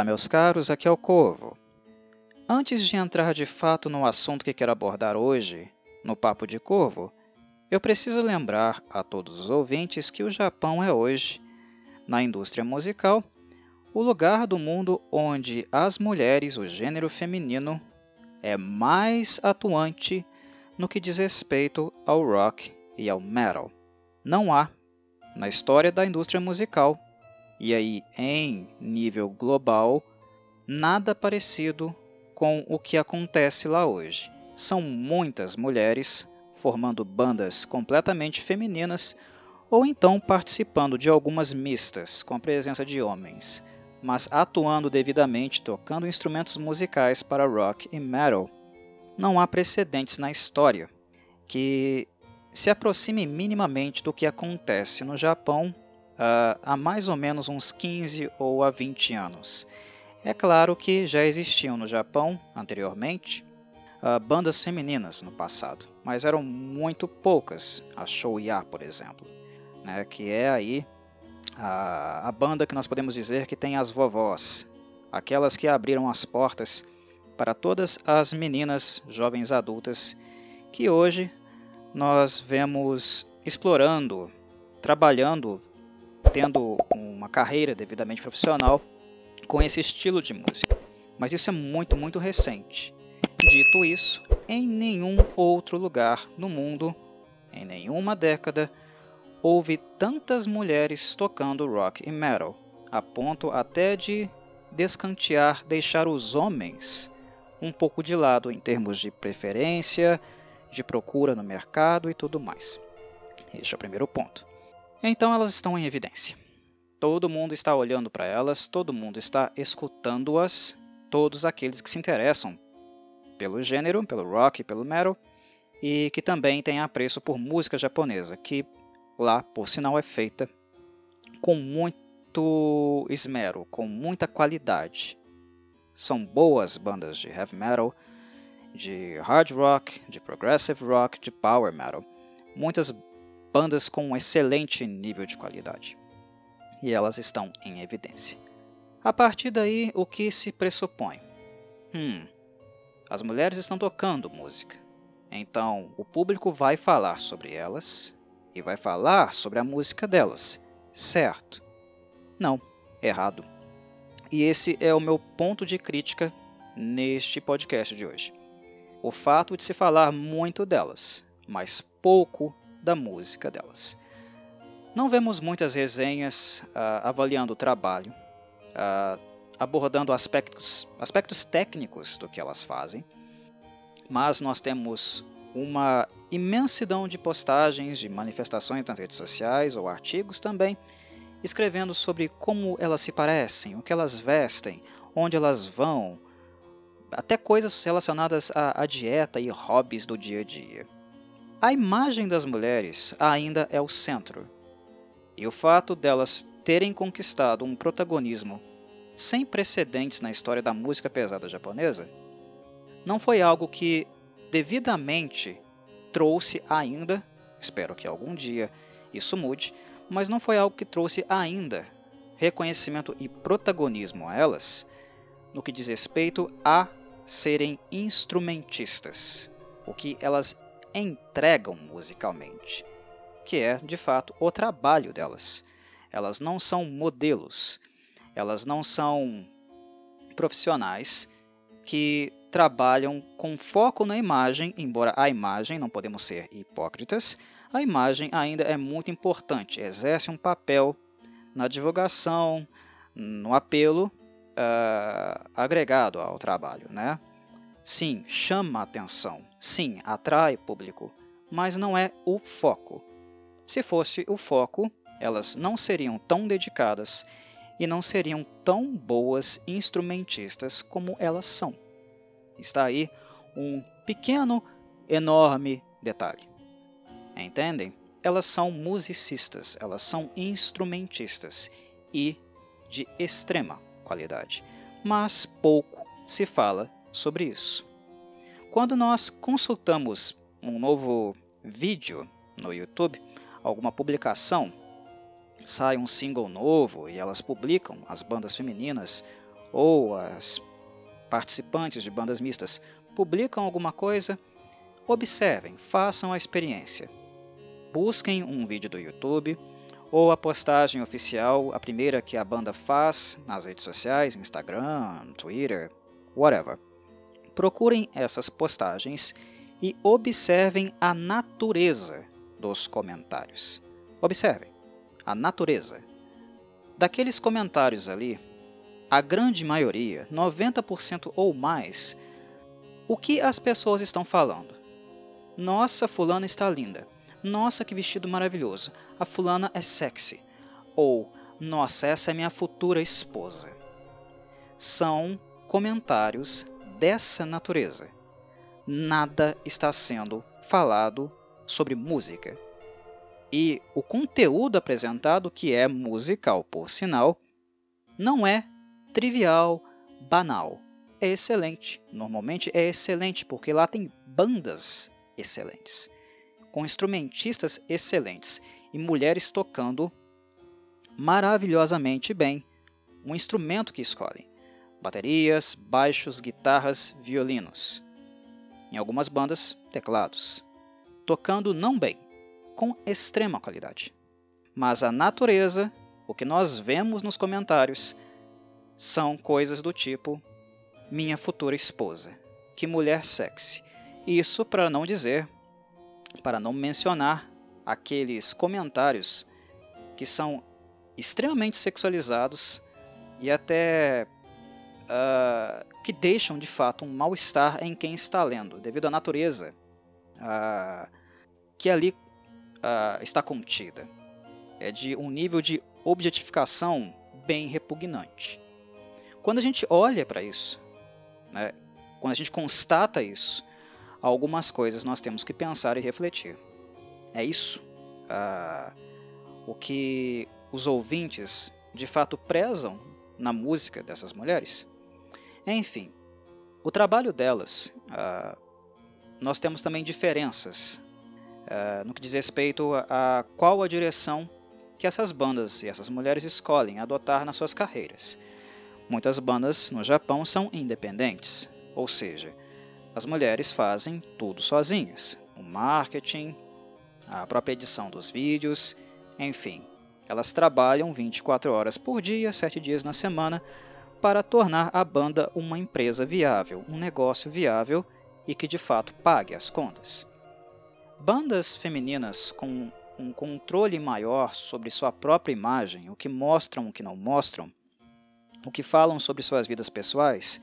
Olá, meus caros, aqui é o Corvo. Antes de entrar de fato no assunto que quero abordar hoje, no Papo de Corvo, eu preciso lembrar a todos os ouvintes que o Japão é hoje, na indústria musical, o lugar do mundo onde as mulheres, o gênero feminino, é mais atuante no que diz respeito ao rock e ao metal. Não há, na história da indústria musical, e aí em nível global, nada parecido com o que acontece lá hoje. São muitas mulheres formando bandas completamente femininas ou então participando de algumas mistas com a presença de homens, mas atuando devidamente tocando instrumentos musicais para rock e metal. Não há precedentes na história que se aproxime minimamente do que acontece no Japão uh, há mais ou menos uns 15 ou a 20 anos. É claro que já existiam no Japão, anteriormente, uh, bandas femininas no passado, mas eram muito poucas, a Shouya, por exemplo, né, que é aí a, a banda que nós podemos dizer que tem as vovós, aquelas que abriram as portas para todas as meninas jovens adultas que hoje nós vemos explorando, trabalhando, tendo uma carreira devidamente profissional com esse estilo de música. Mas isso é muito, muito recente. Dito isso, em nenhum outro lugar no mundo, em nenhuma década, houve tantas mulheres tocando rock e metal, a ponto até de descantear, deixar os homens um pouco de lado em termos de preferência, de procura no mercado e tudo mais. Este é o primeiro ponto. Então elas estão em evidência. Todo mundo está olhando para elas, todo mundo está escutando-as, todos aqueles que se interessam pelo gênero, pelo rock, pelo metal, e que também têm apreço por música japonesa, que lá, por sinal, é feita com muito esmero, com muita qualidade. São boas bandas de heavy metal, de hard rock, de progressive rock, de power metal. Muitas bandas com um excelente nível de qualidade e elas estão em evidência. A partir daí, o que se pressupõe? Hum, as mulheres estão tocando música, então o público vai falar sobre elas e vai falar sobre a música delas, certo? Não, errado. E esse é o meu ponto de crítica neste podcast de hoje. O fato de se falar muito delas, mas pouco da música delas. Não vemos muitas resenhas uh, avaliando o trabalho, uh, abordando aspectos, aspectos técnicos do que elas fazem, mas nós temos uma imensidão de postagens, de manifestações nas redes sociais ou artigos também, escrevendo sobre como elas se parecem, o que elas vestem, onde elas vão, até coisas relacionadas à dieta e hobbies do dia a dia. A imagem das mulheres ainda é o centro e o fato delas terem conquistado um protagonismo sem precedentes na história da música pesada japonesa não foi algo que devidamente trouxe ainda, espero que algum dia isso mude, mas não foi algo que trouxe ainda reconhecimento e protagonismo a elas no que diz respeito a serem instrumentistas, o que elas entregam musicalmente que é, de fato, o trabalho delas. Elas não são modelos, elas não são profissionais que trabalham com foco na imagem, embora a imagem, não podemos ser hipócritas, a imagem ainda é muito importante, exerce um papel na divulgação, no apelo uh, agregado ao trabalho. Né? Sim, chama atenção, sim, atrai público, mas não é o foco. Se fosse o foco, elas não seriam tão dedicadas e não seriam tão boas instrumentistas como elas são. Está aí um pequeno, enorme detalhe. Entendem? Elas são musicistas, elas são instrumentistas e de extrema qualidade, mas pouco se fala sobre isso. Quando nós consultamos um novo vídeo no YouTube, alguma publicação, sai um single novo e elas publicam, as bandas femininas, ou as participantes de bandas mistas publicam alguma coisa, observem, façam a experiência. Busquem um vídeo do YouTube ou a postagem oficial, a primeira que a banda faz nas redes sociais, Instagram, Twitter, whatever. Procurem essas postagens e observem a natureza dos comentários. Observem a natureza. Daqueles comentários ali, a grande maioria, 90% ou mais, o que as pessoas estão falando? Nossa, fulana está linda. Nossa, que vestido maravilhoso. A fulana é sexy. Ou, nossa, essa é minha futura esposa. São comentários dessa natureza. Nada está sendo falado sobre música. E o conteúdo apresentado, que é musical por sinal, não é trivial, banal. É excelente. Normalmente é excelente porque lá tem bandas excelentes, com instrumentistas excelentes e mulheres tocando maravilhosamente bem um instrumento que escolhem: baterias, baixos, guitarras, violinos. Em algumas bandas, teclados. Tocando não bem, com extrema qualidade. Mas a natureza, o que nós vemos nos comentários, são coisas do tipo minha futura esposa. Que mulher sexy. Isso para não dizer, para não mencionar aqueles comentários que são extremamente sexualizados e até uh, que deixam de fato um mal-estar em quem está lendo, devido à natureza uh, que ali uh, está contida. É de um nível de objetificação bem repugnante. Quando a gente olha para isso, né, quando a gente constata isso, algumas coisas nós temos que pensar e refletir. É isso o que os ouvintes de fato prezam na música dessas mulheres? Enfim, o trabalho delas, uh, nós temos também diferenças uh, no que diz respeito a, a qual a direção que essas bandas e essas mulheres escolhem adotar nas suas carreiras. Muitas bandas no Japão são independentes, ou seja, as mulheres fazem tudo sozinhas: o marketing, a própria edição dos vídeos, enfim, elas trabalham 24 horas por dia, 7 dias na semana, para tornar a banda uma empresa viável, um negócio viável e que de fato pague as contas. Bandas femininas com um controle maior sobre sua própria imagem, o que mostram, o que não mostram, o que falam sobre suas vidas pessoais,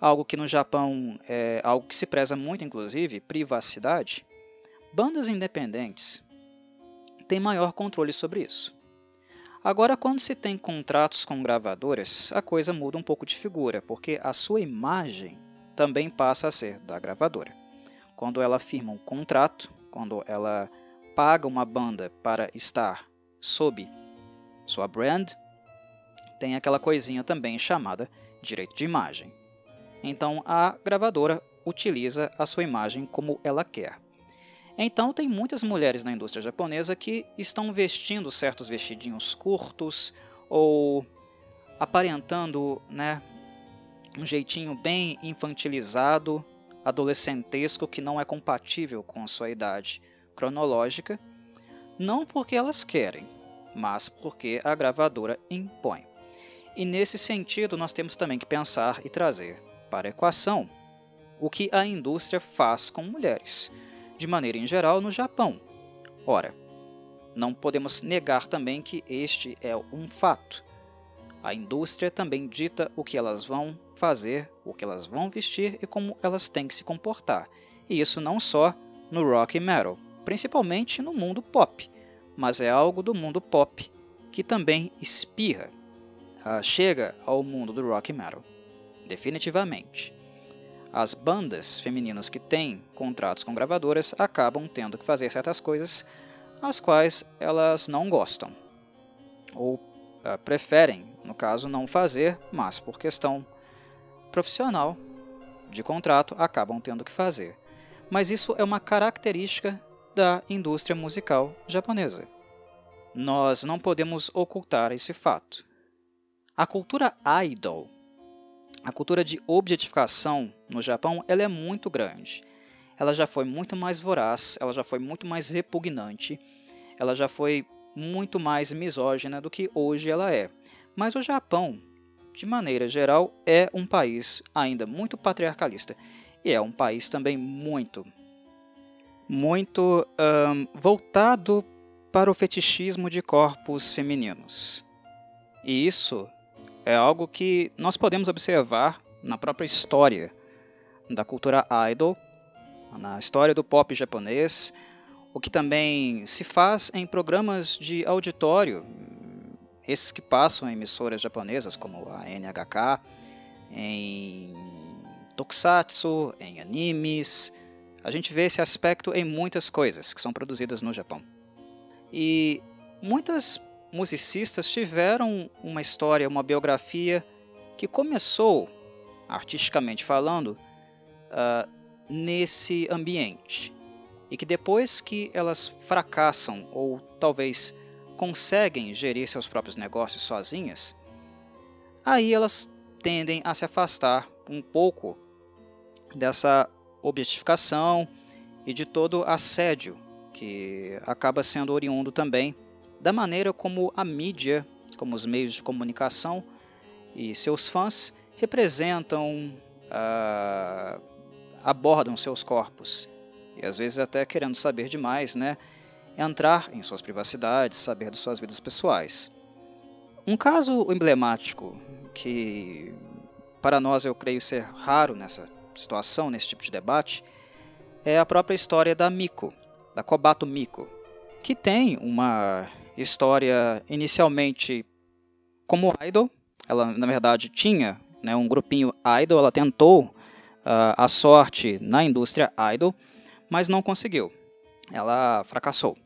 algo que no Japão é algo que se preza muito, inclusive, privacidade, bandas independentes têm maior controle sobre isso. Agora, quando se tem contratos com gravadoras, a coisa muda um pouco de figura, porque a sua imagem também passa a ser da gravadora. Quando ela firma um contrato, quando ela paga uma banda para estar sob sua brand, tem aquela coisinha também chamada direito de imagem. Então a gravadora utiliza a sua imagem como ela quer. Então tem muitas mulheres na indústria japonesa que estão vestindo certos vestidinhos curtos ou aparentando, né, um jeitinho bem infantilizado, adolescentesco que não é compatível com a sua idade cronológica, não porque elas querem, mas porque a gravadora impõe. E nesse sentido, nós temos também que pensar e trazer para a equação o que a indústria faz com mulheres, de maneira em geral no Japão. Ora, não podemos negar também que este é um fato. A indústria também dita o que elas vão fazer, o que elas vão vestir e como elas têm que se comportar. E isso não só no rock e metal, principalmente no mundo pop, mas é algo do mundo pop que também espirra uh, chega ao mundo do rock metal. Definitivamente. As bandas femininas que têm contratos com gravadoras acabam tendo que fazer certas coisas as quais elas não gostam. Ou uh, preferem, no caso, não fazer, mas por questão profissional de contrato acabam tendo que fazer. Mas isso é uma característica da indústria musical japonesa. Nós não podemos ocultar esse fato. A cultura idol a cultura de objetificação no Japão ela é muito grande. Ela já foi muito mais voraz, ela já foi muito mais repugnante, ela já foi muito mais misógina do que hoje ela é. Mas o Japão, de maneira geral, é um país ainda muito patriarcalista e é um país também muito, muito um, voltado para o fetichismo de corpos femininos. E isso é algo que nós podemos observar na própria história da cultura idol, na história do pop japonês, o que também se faz em programas de auditório, esses que passam em emissoras japonesas como a NHK, em tokusatsu, em animes. A gente vê esse aspecto em muitas coisas que são produzidas no Japão. E muitas musicistas tiveram uma história, uma biografia que começou, artisticamente falando, uh, nesse ambiente. E que depois que elas fracassam ou talvez conseguem gerir seus próprios negócios sozinhas, aí elas tendem a se afastar um pouco dessa objetificação e de todo assédio que acaba sendo oriundo também da maneira como a mídia, como os meios de comunicação e seus fãs representam, uh, abordam seus corpos e às vezes até querendo saber demais, né? Entrar em suas privacidades, saber de suas vidas pessoais. Um caso emblemático que para nós eu creio ser raro nessa situação, nesse tipo de debate, é a própria história da Miko, da Kobato Miko, que tem uma história inicialmente como idol. Ela, na verdade, tinha né, um grupinho idol. Ela tentou uh, a sorte na indústria idol, mas não conseguiu. Ela fracassou.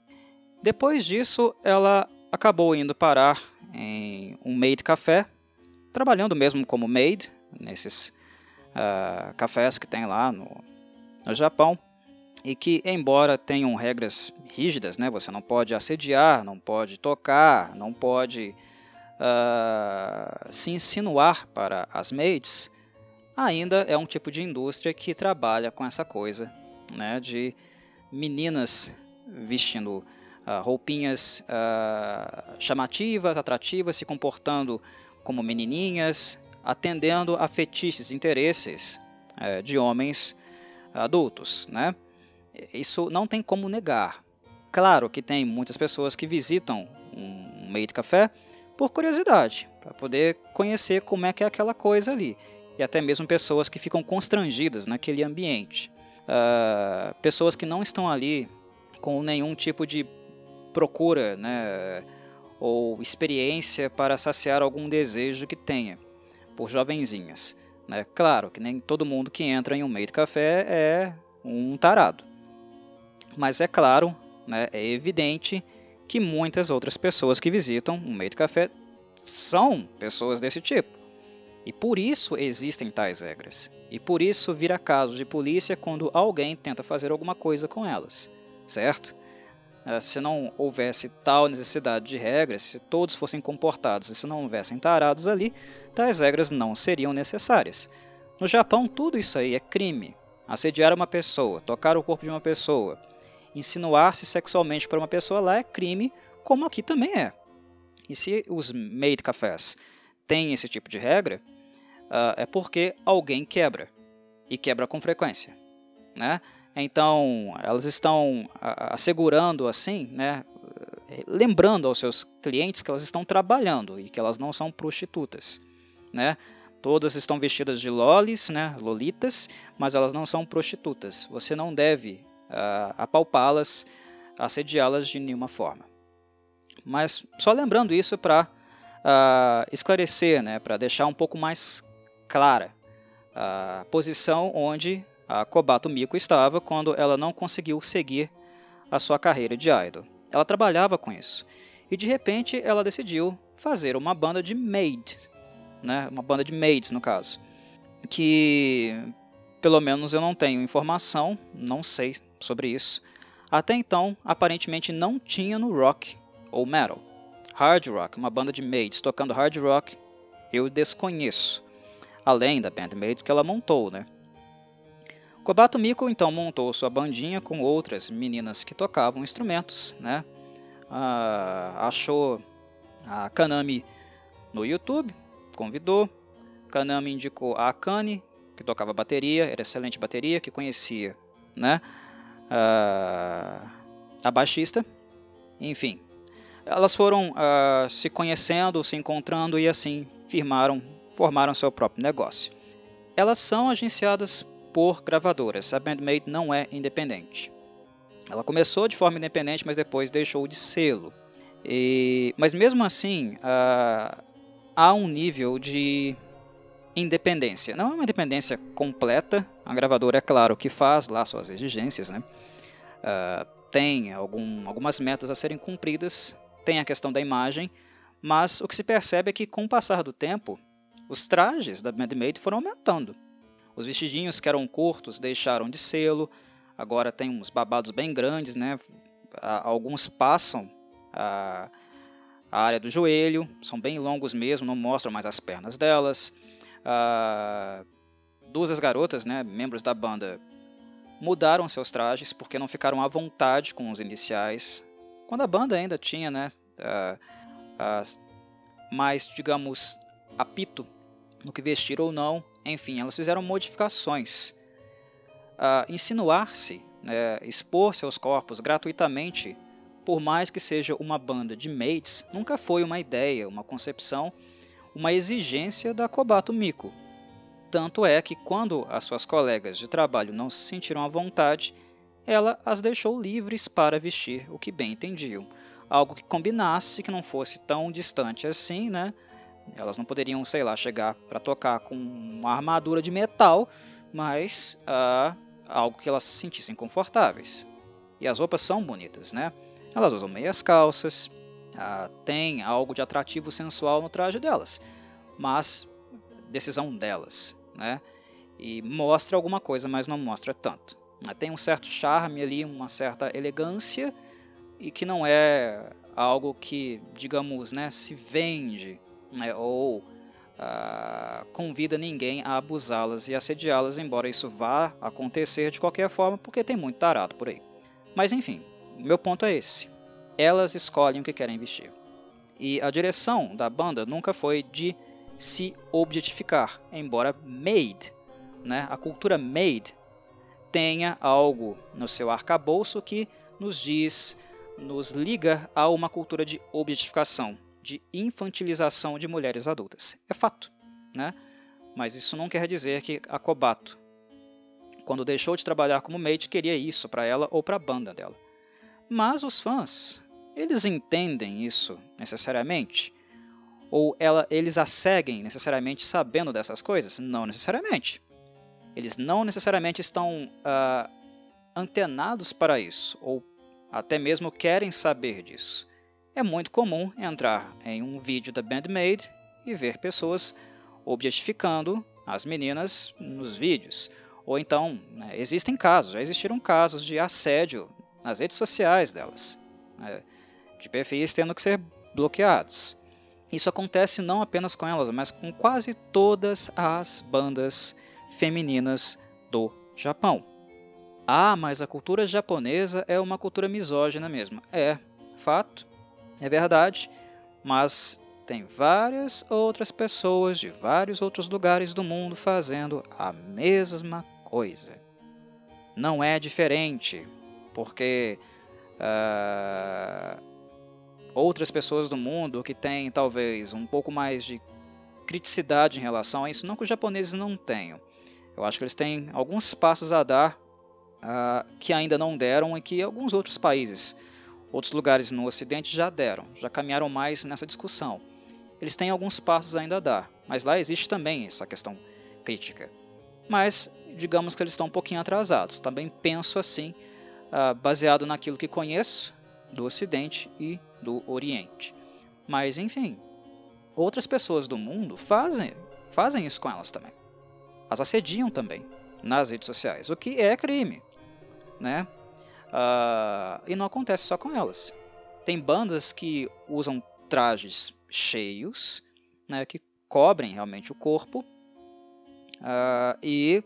Depois disso, ela acabou indo parar em um maid café, trabalhando mesmo como maid nesses uh, cafés que tem lá no, no Japão e que, embora tenham regras rígidas, né, você não pode assediar, não pode tocar, não pode uh, se insinuar para as maids, ainda é um tipo de indústria que trabalha com essa coisa né, de meninas vestindo uh, roupinhas uh, chamativas, atrativas, se comportando como menininhas, atendendo a fetiches, interesses uh, de homens adultos, né? Isso não tem como negar. Claro que tem muitas pessoas que visitam um meio de café por curiosidade, para poder conhecer como é que é aquela coisa ali. E até mesmo pessoas que ficam constrangidas naquele ambiente. Uh, pessoas que não estão ali com nenhum tipo de procura né, ou experiência para saciar algum desejo que tenha por jovenzinhas. Né? Claro que nem todo mundo que entra em um meio de café é um tarado. Mas é claro, né, é evidente que muitas outras pessoas que visitam o meio de café são pessoas desse tipo. E por isso existem tais regras. E por isso vira caso de polícia quando alguém tenta fazer alguma coisa com elas, certo? Eh, se não houvesse tal necessidade de regras, se todos fossem comportados e se não houvessem tarados ali, tais regras não seriam necessárias. No Japão, tudo isso aí é crime. Assediar uma pessoa, tocar o corpo de uma pessoa, insinuar-se sexualmente para uma pessoa lá é crime, como aqui também é. E se os maid cafés têm esse tipo de regra, uh, é porque alguém quebra, e quebra com frequência. Né? Então, elas estão assegurando assim, né, lembrando aos seus clientes que elas estão trabalhando e que elas não são prostitutas. Né? Todas estão vestidas de lolis, né, lolitas, mas elas não são prostitutas. Você não deve uh, apalpá-las, assediá-las de nenhuma forma. Mas só lembrando isso para uh, esclarecer, né, para deixar um pouco mais clara a posição onde a Kobato Miko estava quando ela não conseguiu seguir a sua carreira de idol. Ela trabalhava com isso. E de repente ela decidiu fazer uma banda de maids, né? uma banda de maids no caso, que pelo menos eu não tenho informação, não sei sobre isso. Até então, aparentemente não tinha no rock ou metal. Hard rock, uma banda de maids tocando hard rock, eu desconheço. além da bandmate que ela montou, né? Kobato Miko então montou sua bandinha com outras meninas que tocavam instrumentos, né? Ah, achou a Kanami no YouTube, convidou. Kanami indicou a Akane, que tocava bateria, era excelente bateria, que conhecia, né? Ah, a baixista, enfim. Elas foram uh, se conhecendo, se encontrando e assim firmaram, formaram seu próprio negócio. Elas são agenciadas por gravadoras, a Bandmate não é independente. Ela começou de forma independente, mas depois deixou de sê-lo. Mas mesmo assim, uh, há um nível de independência. Não é uma independência completa, a gravadora, é claro, que faz lá suas exigências, né? Uh, tem algum, algumas metas a serem cumpridas, tem a questão da imagem, mas o que se percebe é que com o passar do tempo, os trajes da Bandmate foram aumentando. Os vestidinhos que eram curtos deixaram de sê-lo, agora tem uns babados bem grandes, né? Alguns passam a, a área do joelho, são bem longos mesmo, não mostram mais as pernas delas. Duas das garotas, né, membros da banda, mudaram seus trajes porque não ficaram à vontade com os iniciais. Quando a banda ainda tinha né, uh, uh, mais, digamos, apito no que vestir ou não, enfim, elas fizeram modificações. Insinuar-se, né, expor seus corpos gratuitamente, por mais que seja uma banda de mates, nunca foi uma ideia, uma concepção, uma exigência da Kobato Miko. Tanto é que, quando as suas colegas de trabalho não se sentiram à vontade, ela as deixou livres para vestir o que bem entendiam. Algo que combinasse, que não fosse tão distante assim, né? Elas não poderiam, sei lá, chegar para tocar com uma armadura de metal, mas uh, algo que elas se sentissem confortáveis. E as roupas são bonitas, né? Elas usam meias calças, uh, tem algo de atrativo sensual no traje delas, mas decisão delas né? E mostra alguma coisa, mas não mostra tanto. Tem um certo charme ali, uma certa elegância e que não é algo que, digamos, né, se vende né, ou uh, convida ninguém a abusá-las e assediá-las, embora isso vá acontecer de qualquer forma, porque tem muito tarado por aí. Mas enfim, meu ponto é esse. Elas escolhem o que querem vestir. E a direção da banda nunca foi de se objetificar, embora made, né, a cultura made, tenha algo no seu arcabouço que nos diz, nos liga a uma cultura de objetificação, de infantilização de mulheres adultas. É fato, né? Mas isso não quer dizer que a Kobato, quando deixou de trabalhar como maid, queria isso para ela ou para a banda dela. Mas os fãs, eles entendem isso necessariamente? Ou ela, eles a seguem necessariamente sabendo dessas coisas? Não necessariamente. Eles não necessariamente estão uh, antenados para isso, ou até mesmo querem saber disso. É muito comum entrar em um vídeo da Bandmade e ver pessoas objetificando as meninas nos vídeos. Ou então, né, existem casos, já existiram casos de assédio nas redes sociais delas, né, de perfis tendo que ser bloqueados. Isso acontece não apenas com elas, mas com quase todas as bandas femininas do Japão. Ah, mas a cultura japonesa é uma cultura misógina mesmo. É, fato, é verdade, mas tem várias outras pessoas de vários outros lugares do mundo fazendo a mesma coisa. Não é diferente, porque uh, outras pessoas do mundo que têm talvez um pouco mais de criticidade em relação a isso, não que os japoneses não tenham. Eu acho que eles têm alguns passos a dar uh, que ainda não deram e que alguns outros países, outros lugares no Ocidente já deram, já caminharam mais nessa discussão. Eles têm alguns passos ainda a dar, mas lá existe também essa questão crítica. Mas digamos que eles estão um pouquinho atrasados. Também penso assim, uh, baseado naquilo que conheço do Ocidente e do Oriente. Mas, enfim, outras pessoas do mundo fazem, fazem isso com elas também. As assediam também nas redes sociais, o que é crime. Né? Uh, e não acontece só com elas. Tem bandas que usam trajes cheios, né, que cobrem realmente o corpo, uh, e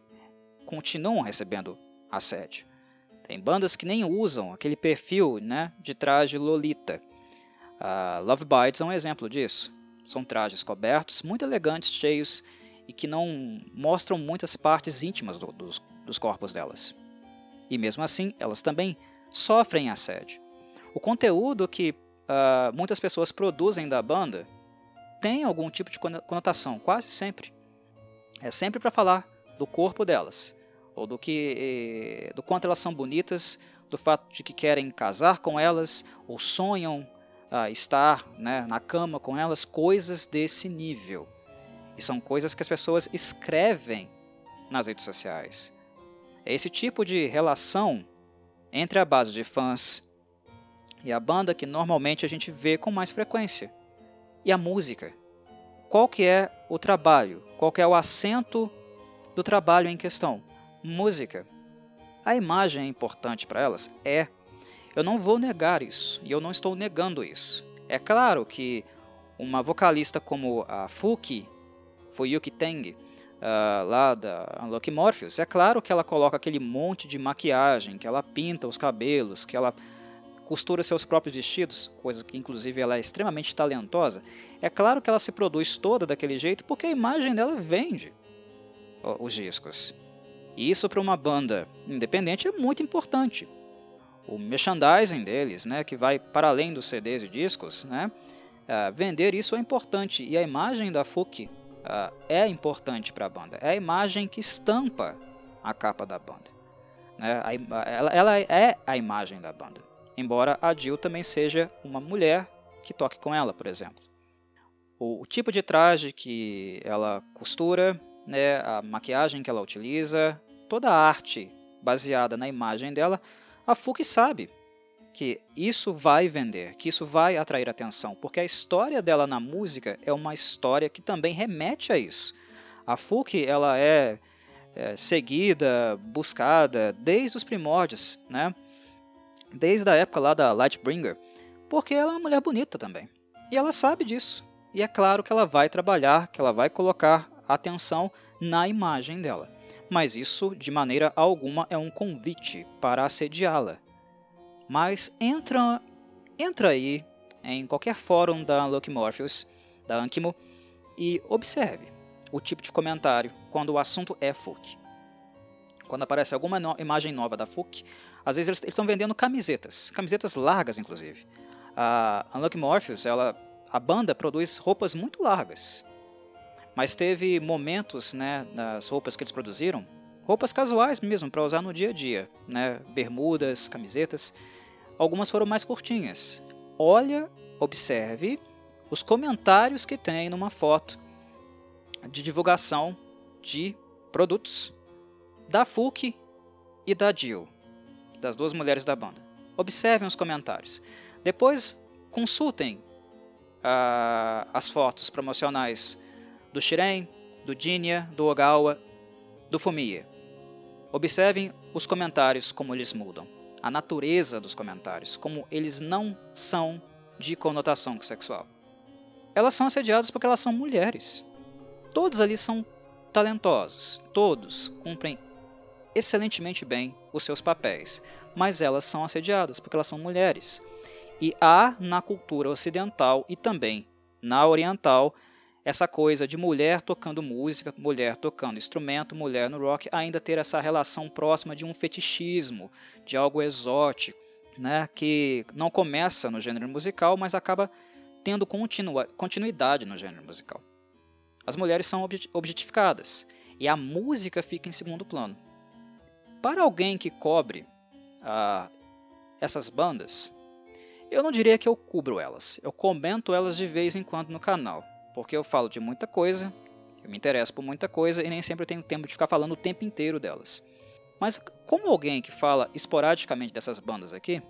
continuam recebendo assédio. Tem bandas que nem usam aquele perfil né, de traje lolita. Uh, Love Bites é um exemplo disso. São trajes cobertos, muito elegantes, cheios e que não mostram muitas partes íntimas do, dos, dos corpos delas. E mesmo assim, elas também sofrem assédio. O conteúdo que uh, muitas pessoas produzem da banda tem algum tipo de conotação, quase sempre. É sempre para falar do corpo delas, ou do que eh, do quanto elas são bonitas, do fato de que querem casar com elas, ou sonham uh, estar né, na cama com elas, coisas desse nível. E são coisas que as pessoas escrevem nas redes sociais. É esse tipo de relação entre a base de fãs e a banda que normalmente a gente vê com mais frequência. E a música. Qual que é o trabalho? Qual que é o acento do trabalho em questão? Música. A imagem é importante para elas? É. Eu não vou negar isso, e eu não estou negando isso. É claro que uma vocalista como a Fuki Fuyuki Teng, uh, lá da Unlucky Morpheus, é claro que ela coloca aquele monte de maquiagem, que ela pinta os cabelos, que ela costura seus próprios vestidos, coisa que inclusive ela é extremamente talentosa. É claro que ela se produz toda daquele jeito porque a imagem dela vende os discos. E isso para uma banda independente é muito importante. O merchandising deles, né, que vai para além dos CDs e discos, né, uh, vender isso é importante. E a imagem da Fuki uh, é importante para a banda. É a imagem que estampa a capa da banda. Né? A, ela, ela é a imagem da banda. Embora a Jill também seja uma mulher que toque com ela, por exemplo. O, o tipo de traje que ela costura, né, a maquiagem que ela utiliza, toda a arte baseada na imagem dela, a Fuki sabe que isso vai vender, que isso vai atrair atenção, porque a história dela na música é uma história que também remete a isso. A Fuki ela é, é seguida, buscada desde os primórdios, né? Desde a época lá da Lightbringer, porque ela é uma mulher bonita também. E ela sabe disso. E é claro que ela vai trabalhar, que ela vai colocar atenção na imagem dela. Mas isso, de maneira alguma, é um convite para assediá-la. Mas entra, entra aí em qualquer fórum da Unlucky Morpheus, da Ankimo, e observe o tipo de comentário quando o assunto é FUC. Quando aparece alguma no imagem nova da FUC, às vezes eles estão vendendo camisetas, camisetas largas inclusive. A Unlucky Morpheus, ela, a banda produz roupas muito largas, mas teve momentos né, nas roupas que eles produziram, roupas casuais mesmo, para usar no dia a dia, né, bermudas, camisetas, Algumas foram mais curtinhas. Olha, observe os comentários que tem numa foto de divulgação de produtos da FUC e da Jill, das duas mulheres da banda. Observem os comentários. Depois consultem uh, as fotos promocionais do Shiren, do Jinya, do Ogawa, do Fumiya. Observem os comentários como eles mudam a natureza dos comentários, como eles não são de conotação sexual. Elas são assediadas porque elas são mulheres. Todos ali são talentosos, todos cumprem excelentemente bem os seus papéis, mas elas são assediadas porque elas são mulheres. E há na cultura ocidental e também na oriental essa coisa de mulher tocando música, mulher tocando instrumento, mulher no rock, ainda ter essa relação próxima de um fetichismo, de algo exótico, né, que não começa no gênero musical, mas acaba tendo continua, continuidade no gênero musical. As mulheres são objetificadas e a música fica em segundo plano. Para alguém que cobre ah, essas bandas, eu não diria que eu cubro elas, eu comento elas de vez em quando no canal porque eu falo de muita coisa, eu me interesso por muita coisa e nem sempre eu tenho tempo de ficar falando o tempo inteiro delas. Mas como alguém que fala esporadicamente dessas bandas aqui,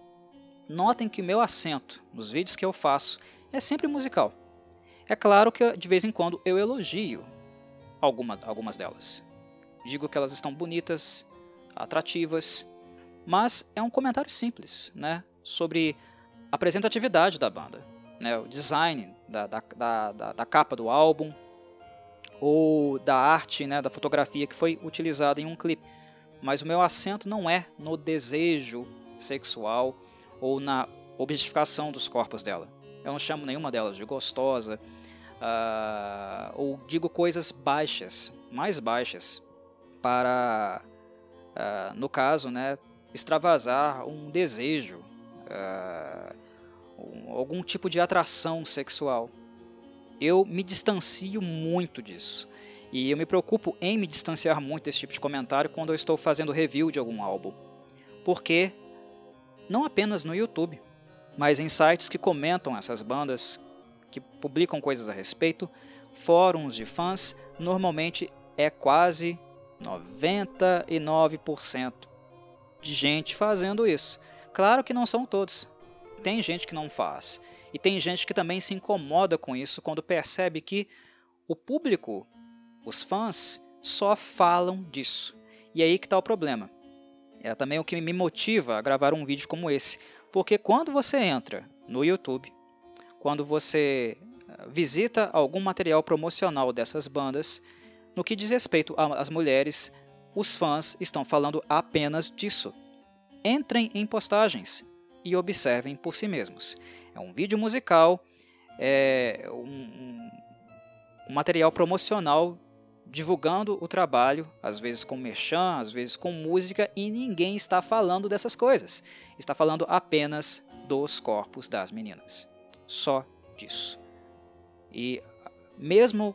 notem que meu acento nos vídeos que eu faço é sempre musical. É claro que de vez em quando eu elogio alguma, algumas delas. Digo que elas estão bonitas, atrativas, mas é um comentário simples né, sobre a apresentatividade da banda, né, o design da, da, da, da capa do álbum, ou da arte, né, da fotografia que foi utilizada em um clipe. Mas o meu acento não é no desejo sexual ou na objetificação dos corpos dela. Eu não chamo nenhuma delas de gostosa, uh, ou digo coisas baixas, mais baixas, para, uh, no caso, né, extravasar um desejo, uh, algum tipo de atração sexual. Eu me distancio muito disso. E eu me preocupo em me distanciar muito desse tipo de comentário quando eu estou fazendo review de algum álbum. Porque, não apenas no YouTube, mas em sites que comentam essas bandas, que publicam coisas a respeito, fóruns de fãs, normalmente é quase 99% de gente fazendo isso. Claro que não são todos. Tem gente que não faz. E tem gente que também se incomoda com isso quando percebe que o público, os fãs, só falam disso. E aí que está o problema. É também o que me motiva a gravar um vídeo como esse. Porque quando você entra no YouTube, quando você eh, visita algum material promocional dessas bandas, no que diz respeito às mulheres, os fãs estão falando apenas disso. Entrem em postagens e observem por si mesmos. É um vídeo musical, é um, um material promocional divulgando o trabalho, às vezes com merchan, às vezes com música, e ninguém está falando dessas coisas. Está falando apenas dos corpos das meninas. Só disso. E mesmo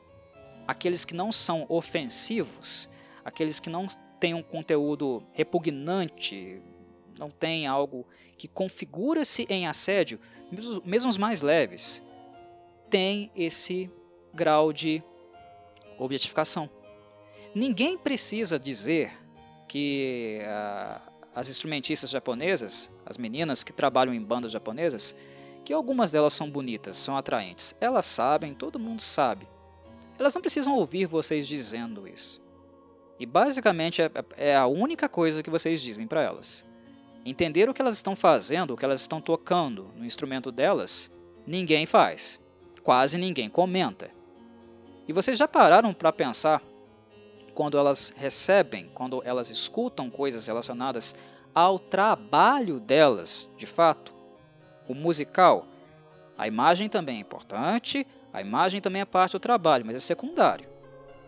aqueles que não são ofensivos, aqueles que não têm um conteúdo repugnante, não tem algo que configura-se em assédio, mesmo os mais leves, tem esse grau de objetificação. Ninguém precisa dizer que uh, as instrumentistas japonesas, as meninas que trabalham em bandas japonesas, que algumas delas são bonitas, são atraentes. Elas sabem, todo mundo sabe. Elas não precisam ouvir vocês dizendo isso. E basicamente é, é a única coisa que vocês dizem para elas. Entender o que elas estão fazendo, o que elas estão tocando no instrumento delas, ninguém faz. Quase ninguém comenta. E vocês já pararam para pensar quando elas recebem, quando elas escutam coisas relacionadas ao trabalho delas, de fato? O musical, a imagem também é importante, a imagem também é parte do trabalho, mas é secundário.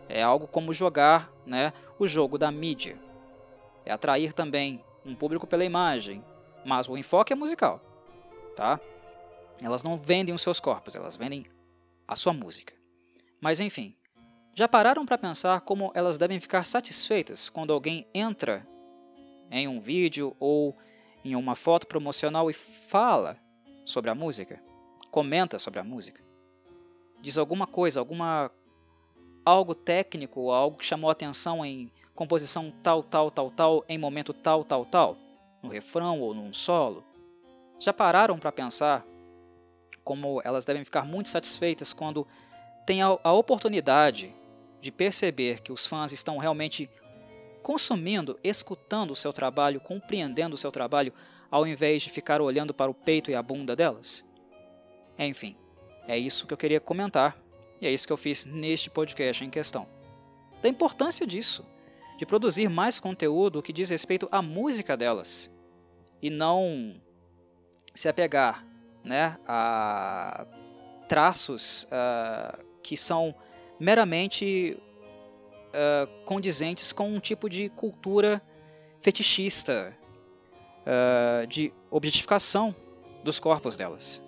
É algo como jogar né, o jogo da mídia. É atrair também um público pela imagem, mas o enfoque é musical. Tá? Elas não vendem os seus corpos, elas vendem a sua música. Mas enfim, já pararam para pensar como elas devem ficar satisfeitas quando alguém entra em um vídeo ou em uma foto promocional e fala sobre a música? Comenta sobre a música? Diz alguma coisa, alguma algo técnico, algo que chamou atenção em composição tal, tal, tal, tal, em momento tal, tal, tal, no refrão ou num solo? Já pararam para pensar como elas devem ficar muito satisfeitas quando têm a, a oportunidade de perceber que os fãs estão realmente consumindo, escutando o seu trabalho, compreendendo o seu trabalho, ao invés de ficar olhando para o peito e a bunda delas? Enfim, é isso que eu queria comentar e é isso que eu fiz neste podcast em questão. Da importância disso, de produzir mais conteúdo que diz respeito à música delas e não se apegar né, a traços uh, que são meramente uh, condizentes com um tipo de cultura fetichista, uh, de objetificação dos corpos delas.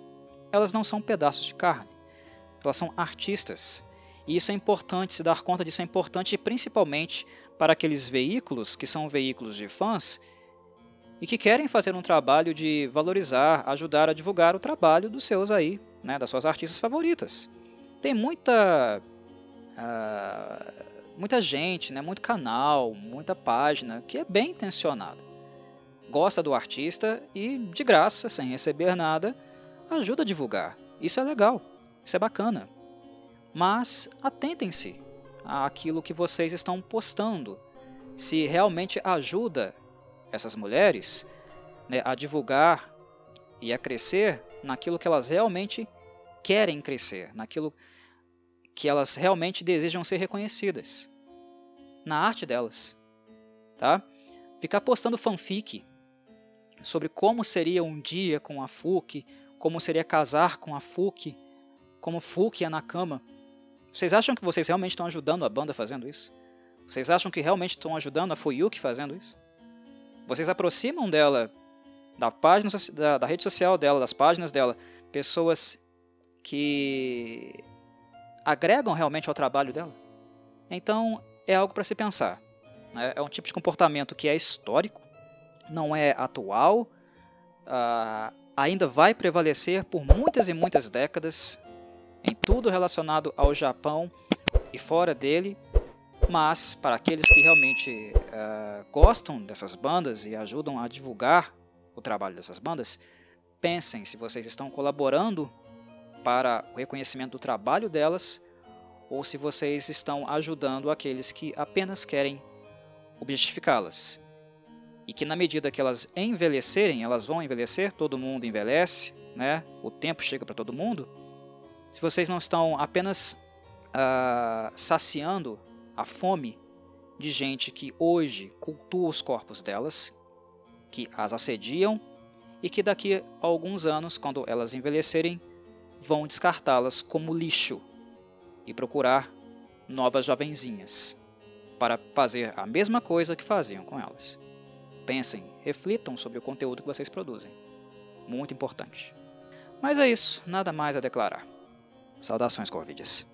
Elas não são pedaços de carne, elas são artistas. E isso é importante, se dar conta disso é importante principalmente para aqueles veículos que são veículos de fãs e que querem fazer um trabalho de valorizar, ajudar a divulgar o trabalho dos seus aí, né, das suas artistas favoritas. Tem muita uh, muita gente, né, muito canal, muita página que é bem intencionada. Gosta do artista e de graça, sem receber nada, ajuda a divulgar. Isso é legal, isso é bacana. Mas atentem-se àquilo que vocês estão postando. Se realmente ajuda essas mulheres né, a divulgar e a crescer naquilo que elas realmente querem crescer, naquilo que elas realmente desejam ser reconhecidas na arte delas, tá? Ficar postando fanfic sobre como seria um dia com a Fuki, como seria casar com a Fuki, como Fuki é na cama. Vocês acham que vocês realmente estão ajudando a banda fazendo isso? Vocês acham que realmente estão ajudando a Fuyuki fazendo isso? Vocês aproximam dela da página da, da rede social dela, das páginas dela, pessoas que agregam realmente ao trabalho dela? Então é algo para se pensar. Né? É um tipo de comportamento que é histórico, não é atual, uh, ainda vai prevalecer por muitas e muitas décadas em tudo relacionado ao Japão e fora dele, mas para aqueles que realmente uh, gostam dessas bandas e ajudam a divulgar o trabalho dessas bandas, pensem se vocês estão colaborando para o reconhecimento do trabalho delas ou se vocês estão ajudando aqueles que apenas querem objetificá-las. E que na medida que elas envelhecerem, elas vão envelhecer, todo mundo envelhece, né? o tempo chega para todo mundo. Se vocês não estão apenas uh, saciando a fome de gente que hoje cultua os corpos delas, que as assediam e que daqui a alguns anos, quando elas envelhecerem, vão descartá-las como lixo e procurar novas jovenzinhas para fazer a mesma coisa que faziam com elas. Pensem, reflitam sobre o conteúdo que vocês produzem. Muito importante. Mas é isso, nada mais a declarar. Saudações, Corvides.